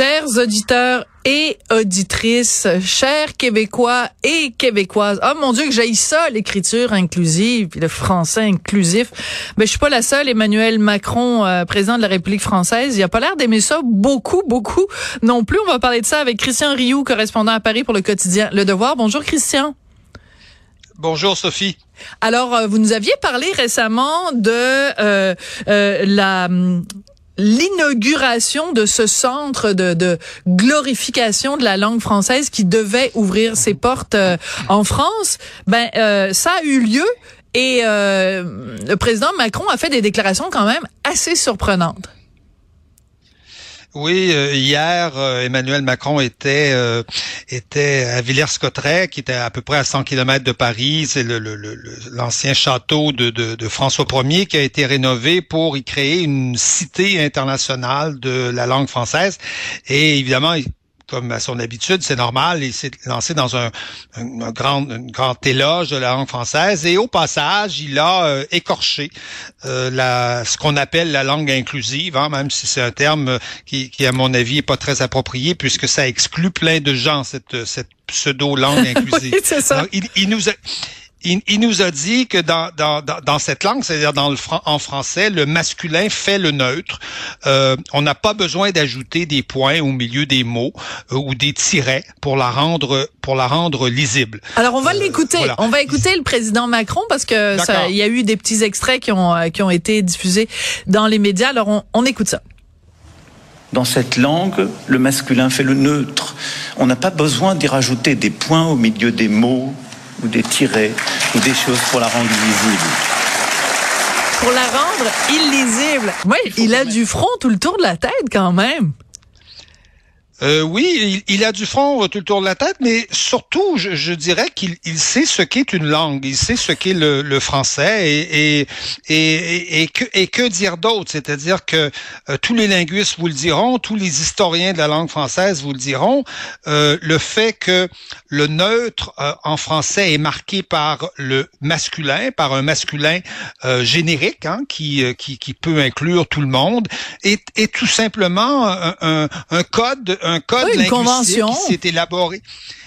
Chers auditeurs et auditrices, chers Québécois et Québécoises. Oh mon Dieu, que j'aille ça, l'écriture inclusive, le français inclusif. Mais je suis pas la seule. Emmanuel Macron, euh, président de la République française, il a pas l'air d'aimer ça beaucoup, beaucoup non plus. On va parler de ça avec Christian Rioux, correspondant à Paris pour le quotidien Le Devoir. Bonjour Christian. Bonjour Sophie. Alors, euh, vous nous aviez parlé récemment de euh, euh, la l'inauguration de ce centre de, de, glorification de la langue française qui devait ouvrir ses portes euh, en France, ben euh, ça a eu lieu et euh, le président Macron a fait des déclarations quand même assez surprenantes. Oui, euh, hier, euh, Emmanuel Macron était euh, était à Villers-Cotterêts, qui était à peu près à 100 km de Paris. C'est l'ancien le, château de, de, de, François Ier qui a été rénové pour y créer une cité internationale de la langue française. Et évidemment, comme à son habitude, c'est normal, il s'est lancé dans un, grand, grand éloge de la langue française et au passage, il a euh, écorché euh, la, ce qu'on appelle la langue inclusive, hein, même si c'est un terme qui, qui, à mon avis, est pas très approprié puisque ça exclut plein de gens, cette, cette pseudo-langue inclusive. oui, c'est ça. il, il, nous a, il, il, nous a dit que dans, dans, dans cette langue, c'est-à-dire dans le en français, le masculin fait le neutre. Euh, on n'a pas besoin d'ajouter des points au milieu des mots euh, ou des tirets pour la rendre pour la rendre lisible. Alors on va euh, l'écouter. Voilà. On va écouter le président Macron parce que ça, il y a eu des petits extraits qui ont euh, qui ont été diffusés dans les médias. Alors on, on écoute ça. Dans cette langue, le masculin fait le neutre. On n'a pas besoin d'y rajouter des points au milieu des mots ou des tirets ou des choses pour la rendre illisible. Pour la rendre illisible. Oui, il a du front tout le tour de la tête quand même. Euh, oui, il, il, a du front tout le tour de la tête, mais surtout, je, je dirais qu'il il sait ce qu'est une langue, il sait ce qu'est le, le, français et, et, et, et, que, et que dire d'autre, c'est-à-dire que euh, tous les linguistes vous le diront, tous les historiens de la langue française vous le diront, euh, le fait que le neutre euh, en français est marqué par le masculin, par un masculin euh, générique hein, qui, qui, qui peut inclure tout le monde, est, est tout simplement un, un, code code oui, une convention. qui s'est élaboré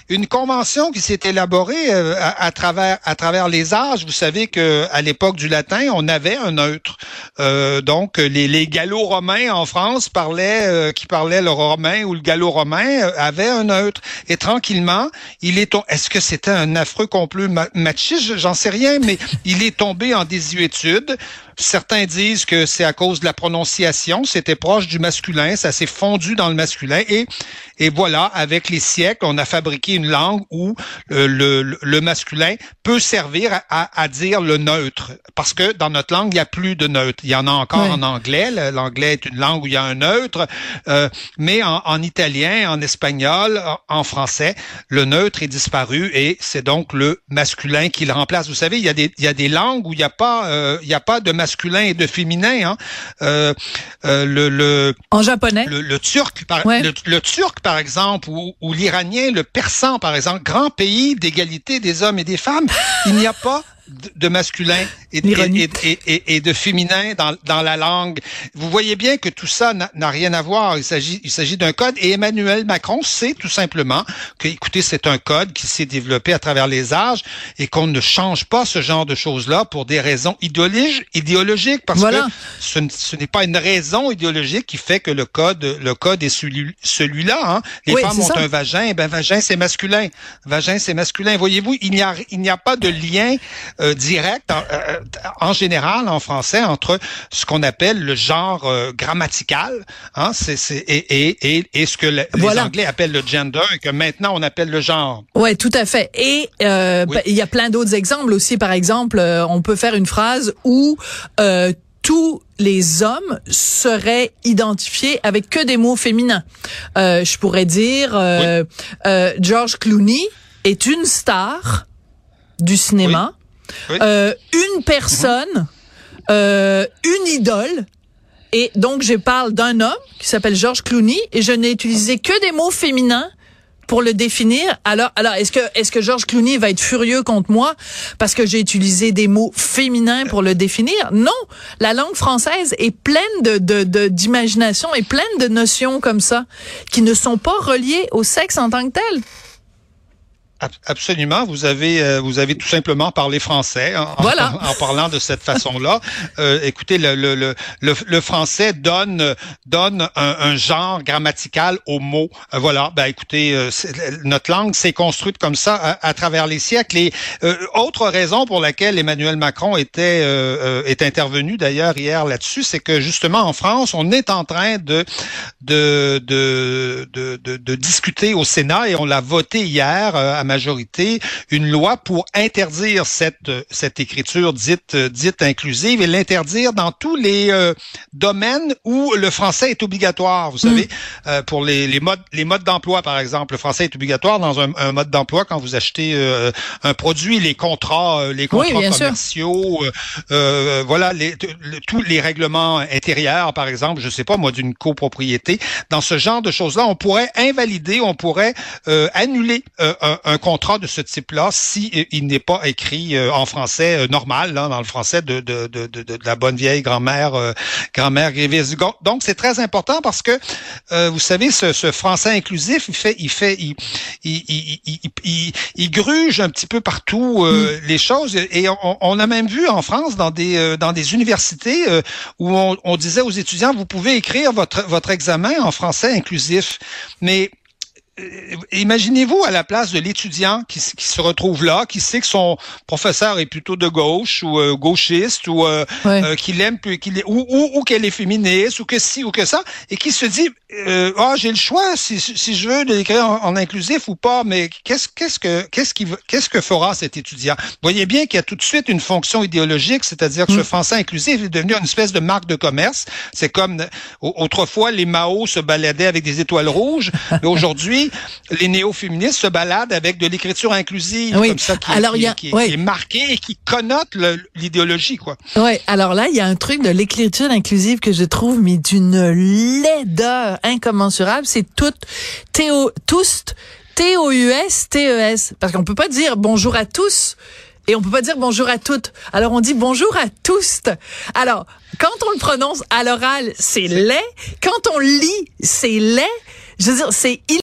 une convention qui s'est élaborée euh, à, à, travers à travers les âges. Vous savez que à l'époque du latin, on avait un neutre. Euh, donc les, les gallo-romains en France parlaient euh, qui parlaient le romain ou le gallo-romain euh, avaient un neutre. Et tranquillement, il est est-ce que c'était un affreux complot machiste? J'en sais rien, mais il est tombé en désuétude. Certains disent que c'est à cause de la prononciation, c'était proche du masculin, ça s'est fondu dans le masculin et et voilà, avec les siècles, on a fabriqué une langue où le, le, le masculin peut servir à, à, dire le neutre, parce que dans notre langue, il n'y a plus de neutre. Il y en a encore oui. en anglais. L'anglais est une langue où il y a un neutre, euh, mais en, en, italien, en espagnol, en, en, français, le neutre est disparu et c'est donc le masculin qui le remplace. Vous savez, il y a des, il y a des langues où il n'y a pas, euh, il y a pas de masculin et de féminin. Hein. Euh, le, le, en japonais, le, le turc, par, ouais. le, le turc par exemple, ou, ou l'iranien, le persan, par exemple, grand pays d'égalité des hommes et des femmes, il n'y a pas de masculin et, et, et, et, de féminin dans, dans la langue. Vous voyez bien que tout ça n'a rien à voir. Il s'agit il s'agit d'un code et Emmanuel Macron sait tout simplement que, écoutez, c'est un code qui s'est développé à travers les âges et qu'on ne change pas ce genre de choses-là pour des raisons idéologiques, parce voilà. que ce, ce n'est pas une raison idéologique qui fait que le code le code est celui, celui-là. Hein. Les oui, femmes ont ça. un vagin, et ben vagin c'est masculin. Vagin c'est masculin. Voyez-vous, il n'y a il n'y a pas de lien euh, direct en, euh, en, général en français entre ce qu'on appelle le genre euh, grammatical hein, c'est, c'est, et, et, et, et, ce que le, voilà. les Anglais appellent le gender et que maintenant on appelle le genre. Ouais, tout à fait. Et euh, oui. il y a plein d'autres exemples aussi. Par exemple, euh, on peut faire une phrase où tous les hommes seraient identifiés avec que des mots féminins. Euh, je pourrais dire euh, oui. euh, George Clooney est une star du cinéma. Oui. Euh, une personne, -hmm. une idole Et donc, je parle d'un homme qui s'appelle Georges Clooney et je n'ai utilisé que des mots féminins pour le définir. Alors, alors est-ce que est-ce que Georges Clooney va être furieux contre moi parce que j'ai utilisé des mots féminins pour le définir? Non, la langue française est pleine de d'imagination de, et pleine de notions comme ça qui ne sont pas reliées au sexe en tant que tel. Absolument. Vous avez, euh, vous avez tout simplement parlé français en, voilà. en, parlant de cette façon-là. Euh, écoutez, le, le, le, le, français donne, donne un, un genre grammatical aux mots. Euh, voilà. Ben, écoutez, euh, notre langue s'est construite comme ça à, à, travers les siècles. Et autre raison pour laquelle Emmanuel Macron était, est intervenu d'ailleurs hier là-dessus, c'est que justement en France, on est en train de, de, de, de, de, de discuter au Sénat et on l'a voté hier à majorité une loi pour interdire cette cette écriture dite dite inclusive et l'interdire dans tous les euh, domaines où le français est obligatoire. Vous savez, mm. euh, pour les, les modes les modes d'emploi par exemple, le français est obligatoire dans un, un mode d'emploi quand vous achetez euh, un produit, les contrats les contrats commerciaux, voilà les, tous les règlements intérieurs par exemple, je sais pas moi d'une copropriété, dans ce genre de choses-là, on pourrait invalider, on pourrait annuler un, un contrat de ce type-là si euh, il n'est pas écrit euh, en français euh, normal, là, dans le français de, de, de, de, la bonne vieille grand-mère grand-mère grévise. Donc c'est très important parce que vous savez ce, ce, français inclusif, il fait il fait il il, il, il, il gruge un petit peu partout mm. les choses et on, on, a même vu en France dans des dans des universités où on, on disait aux étudiants vous pouvez écrire votre votre examen en français inclusif, mais euh, imaginez-vous à la place de l'étudiant qui, qui, se retrouve là, qui sait que son professeur est plutôt de gauche ou euh, gauchiste ou euh, qu'il aime qu'il ou, ou, ou qu'elle est féministe ou que si ou que ça et qui se dit ah j'ai le choix si, si je veux l'écrire en, en, inclusif ou pas mais qu'est-ce qu'est-ce que qu'est-ce qui qu'est-ce que fera cet étudiant? Voyez bien qu'il y a tout de suite une fonction idéologique, c'est-à-dire que ce mm. français inclusif est devenu une espèce de marque de commerce. C'est comme autrefois les Mao se baladaient avec des étoiles rouges, mais aujourd'hui les néo-féministes se baladent avec de l'écriture inclusive comme ça qui, alors, y a, qui, est marquée et qui connote l'idéologie quoi. Ouais, alors là il y a un truc de l'écriture inclusive que je trouve mais d'une laideur incommensurable, c'est tout théo tous T-O-U-S, T-E-S. Parce qu'on peut pas dire bonjour à tous. Et on peut pas dire bonjour à toutes. Alors on dit bonjour à tous. Alors, quand on le prononce à l'oral, c'est laid. Quand on lit, c'est laid. Je veux dire, c'est